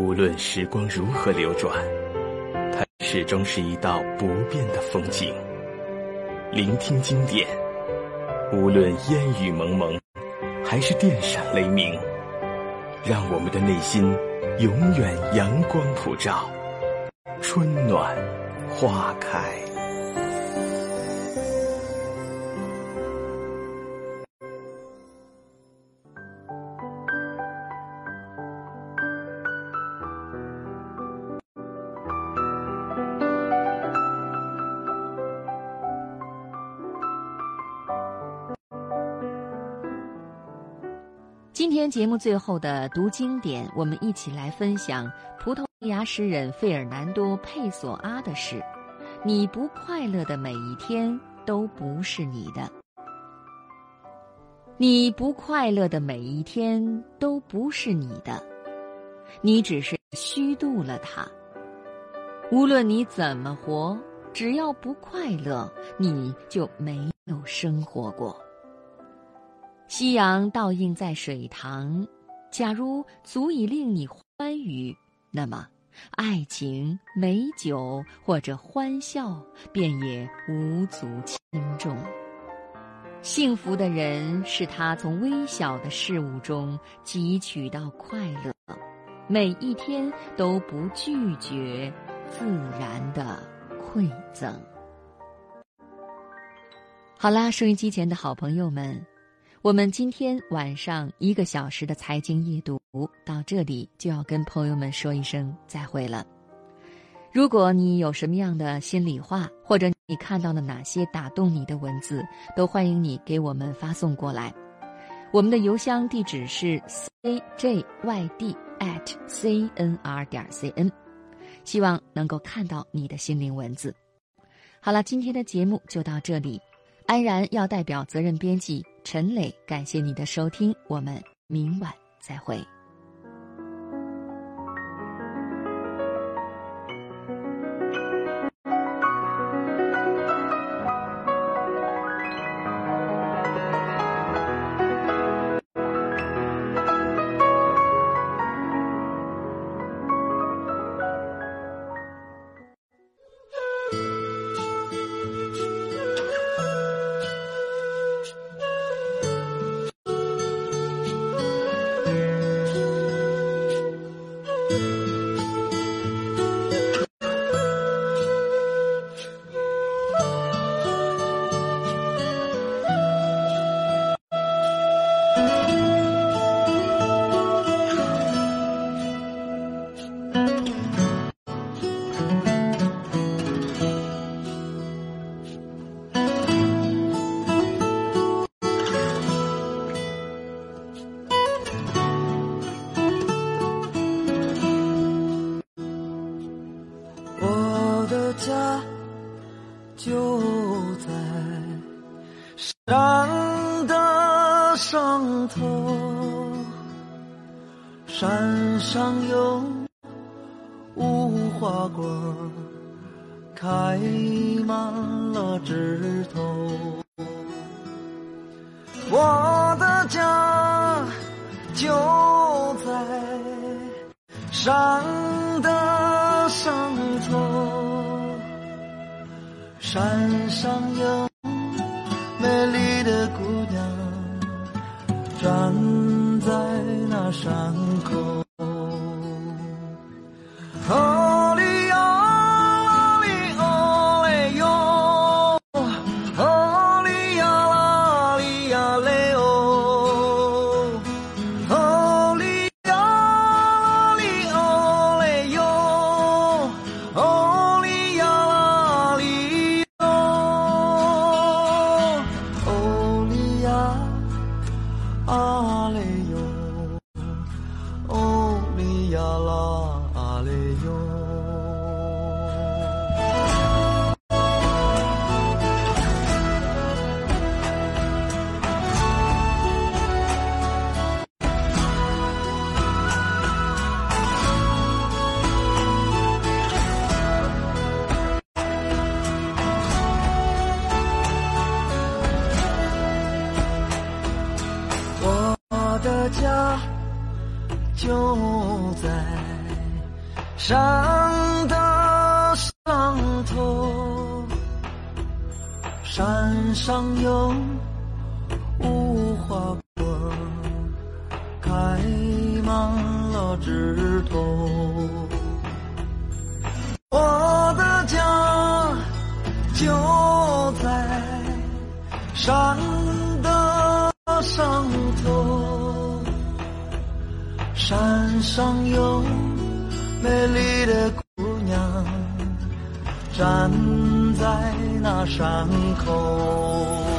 无论时光如何流转，它始终是一道不变的风景。聆听经典，无论烟雨蒙蒙，还是电闪雷鸣，让我们的内心永远阳光普照，春暖花开。今天节目最后的读经典，我们一起来分享葡萄牙诗人费尔南多·佩索阿的诗：“你不快乐的每一天都不是你的，你不快乐的每一天都不是你的，你只是虚度了它。无论你怎么活，只要不快乐，你就没有生活过。”夕阳倒映在水塘，假如足以令你欢愉，那么爱情、美酒或者欢笑便也无足轻重。幸福的人是他从微小的事物中汲取到快乐，每一天都不拒绝自然的馈赠。好啦，收音机前的好朋友们。我们今天晚上一个小时的财经夜读到这里就要跟朋友们说一声再会了。如果你有什么样的心里话，或者你看到了哪些打动你的文字，都欢迎你给我们发送过来。我们的邮箱地址是 cjyd at cnr 点 cn，希望能够看到你的心灵文字。好了，今天的节目就到这里。安然要代表责任编辑陈磊，感谢你的收听，我们明晚再会。上头山上有无花果，开满了枝头。我的家就在山的上头，山上有美丽的姑娘站在那山。口山的上头，山上有无花果，开满了枝头。我的家就在山的上头，山上有。美丽的姑娘站在那山口。